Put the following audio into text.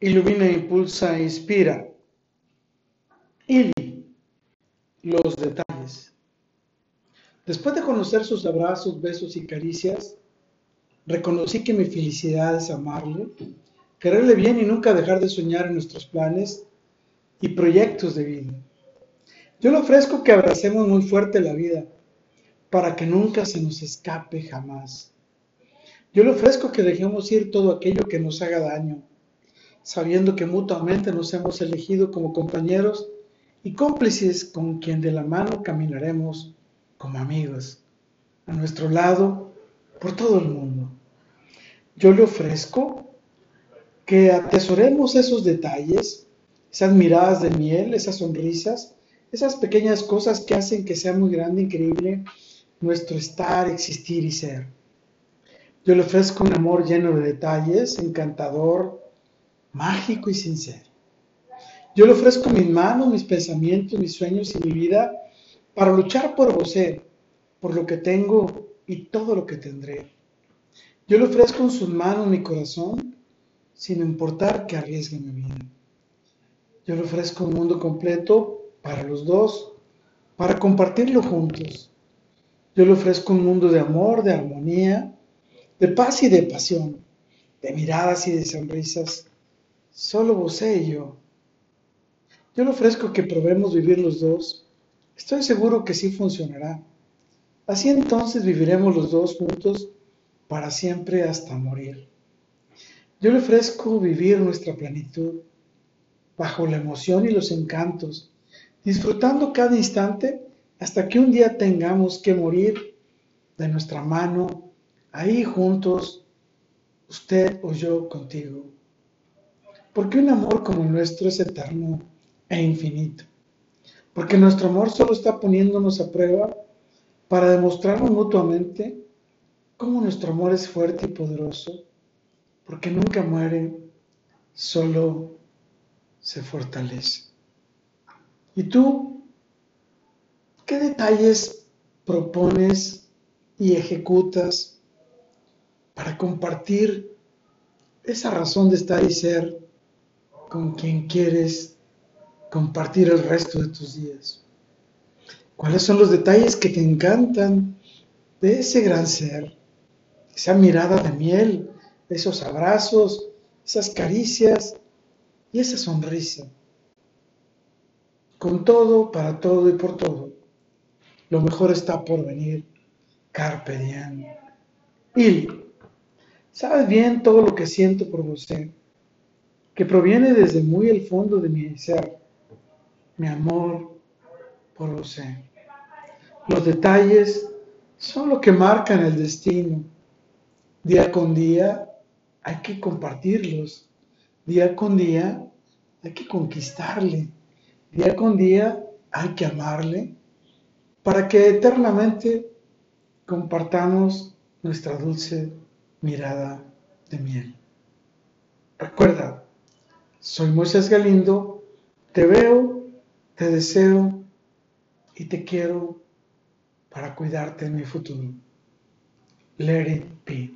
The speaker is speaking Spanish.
ilumina, impulsa, inspira. Ili, los detalles. Después de conocer sus abrazos, besos y caricias, reconocí que mi felicidad es amarle, quererle bien y nunca dejar de soñar en nuestros planes y proyectos de vida. Yo le ofrezco que abracemos muy fuerte la vida para que nunca se nos escape jamás. Yo le ofrezco que dejemos ir todo aquello que nos haga daño, sabiendo que mutuamente nos hemos elegido como compañeros y cómplices con quien de la mano caminaremos como amigos, a nuestro lado, por todo el mundo. Yo le ofrezco que atesoremos esos detalles, esas miradas de miel, esas sonrisas, esas pequeñas cosas que hacen que sea muy grande, increíble nuestro estar, existir y ser. Yo le ofrezco un amor lleno de detalles, encantador, mágico y sincero. Yo le ofrezco mis manos, mis pensamientos, mis sueños y mi vida para luchar por vos, por lo que tengo y todo lo que tendré. Yo le ofrezco en sus manos mi corazón, sin importar que arriesgue mi vida. Yo le ofrezco un mundo completo para los dos, para compartirlo juntos. Yo le ofrezco un mundo de amor, de armonía, de paz y de pasión, de miradas y de sonrisas. Solo vos y yo. Yo le ofrezco que probemos vivir los dos. Estoy seguro que sí funcionará. Así entonces viviremos los dos juntos para siempre hasta morir. Yo le ofrezco vivir nuestra plenitud bajo la emoción y los encantos, disfrutando cada instante hasta que un día tengamos que morir de nuestra mano, ahí juntos, usted o yo contigo. Porque un amor como el nuestro es eterno e infinito. Porque nuestro amor solo está poniéndonos a prueba para demostrarnos mutuamente cómo nuestro amor es fuerte y poderoso. Porque nunca muere, solo se fortalece. ¿Y tú qué detalles propones y ejecutas para compartir esa razón de estar y ser con quien quieres compartir el resto de tus días? ¿Cuáles son los detalles que te encantan de ese gran ser? Esa mirada de miel, esos abrazos, esas caricias y esa sonrisa. Con todo, para todo y por todo, lo mejor está por venir. Carpe diem. Y sabes bien todo lo que siento por usted, que proviene desde muy el fondo de mi ser, mi amor por usted. Los detalles son lo que marcan el destino. Día con día hay que compartirlos. Día con día hay que conquistarle Día con día hay que amarle para que eternamente compartamos nuestra dulce mirada de miel. Recuerda, soy Moisés Galindo, te veo, te deseo y te quiero para cuidarte en mi futuro. Let it be.